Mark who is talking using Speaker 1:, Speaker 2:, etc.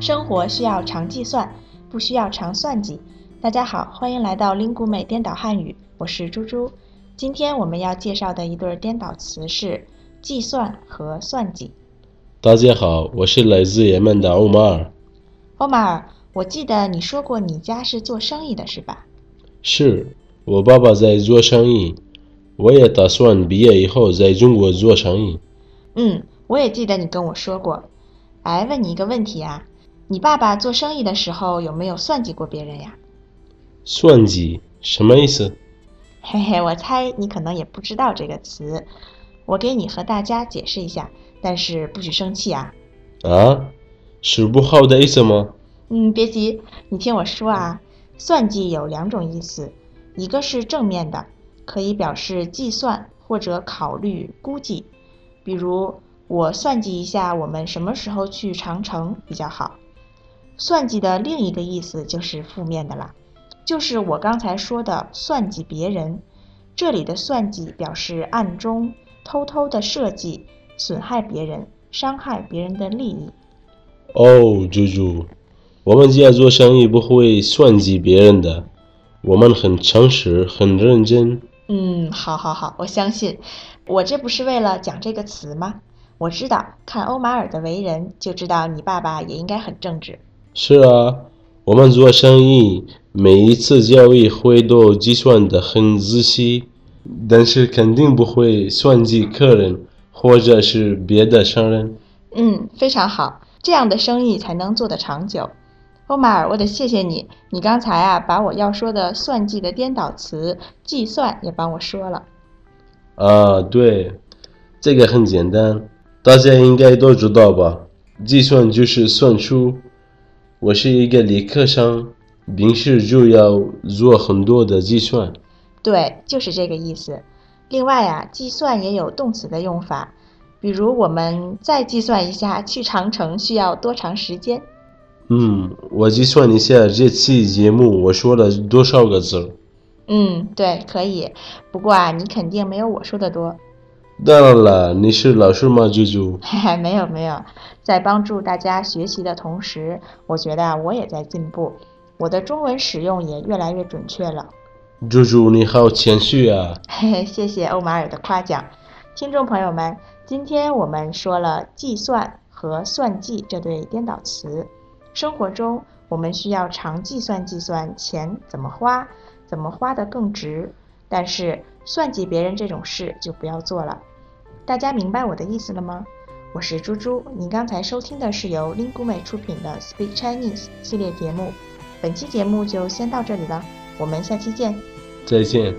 Speaker 1: 生活需要常计算，不需要常算计。大家好，欢迎来到林谷美颠倒汉语，我是猪猪。今天我们要介绍的一对颠倒词是计算和算计。
Speaker 2: 大家好，我是来自也门的欧马尔。
Speaker 1: 欧马尔，我记得你说过你家是做生意的，是吧？
Speaker 2: 是我爸爸在做生意，我也打算毕业以后在中国做生意。
Speaker 1: 嗯，我也记得你跟我说过。哎，问你一个问题啊，你爸爸做生意的时候有没有算计过别人呀？
Speaker 2: 算计什么意思？
Speaker 1: 嘿嘿，我猜你可能也不知道这个词，我给你和大家解释一下，但是不许生气啊。
Speaker 2: 啊，是不好的意思吗？
Speaker 1: 嗯，别急，你听我说啊。算计有两种意思，一个是正面的，可以表示计算或者考虑、估计，比如我算计一下我们什么时候去长城比较好。算计的另一个意思就是负面的啦，就是我刚才说的算计别人。这里的算计表示暗中偷偷的设计，损害别人，伤害别人的利益。
Speaker 2: 哦，猪猪。我们家做生意不会算计别人的，我们很诚实，很认真。
Speaker 1: 嗯，好，好，好，我相信。我这不是为了讲这个词吗？我知道，看欧马尔的为人就知道你爸爸也应该很正直。
Speaker 2: 是啊，我们做生意每一次交易会都计算得很仔细，但是肯定不会算计客人或者是别的商人。
Speaker 1: 嗯，非常好，这样的生意才能做得长久。欧马尔，我得谢谢你，你刚才啊把我要说的算计的颠倒词“计算”也帮我说了。
Speaker 2: 啊，对，这个很简单，大家应该都知道吧？计算就是算术。我是一个理科生，平时就要做很多的计算。
Speaker 1: 对，就是这个意思。另外啊，计算也有动词的用法，比如我们再计算一下去长城需要多长时间。
Speaker 2: 嗯，我计算一下这期节目我说了多少个字。
Speaker 1: 嗯，对，可以。不过啊，你肯定没有我说的多。
Speaker 2: 当然了，你是老师吗，猪猪？
Speaker 1: 嘿嘿，没有没有，在帮助大家学习的同时，我觉得我也在进步，我的中文使用也越来越准确了。
Speaker 2: 猪猪，你好谦虚啊！
Speaker 1: 嘿嘿，谢谢欧马尔的夸奖。听众朋友们，今天我们说了计算和算计这对颠倒词。生活中，我们需要常计算计算钱怎么花，怎么花得更值。但是算计别人这种事就不要做了。大家明白我的意思了吗？我是猪猪，您刚才收听的是由 l i n g u m e 出品的 Speak Chinese 系列节目。本期节目就先到这里了，我们下期见。
Speaker 2: 再见。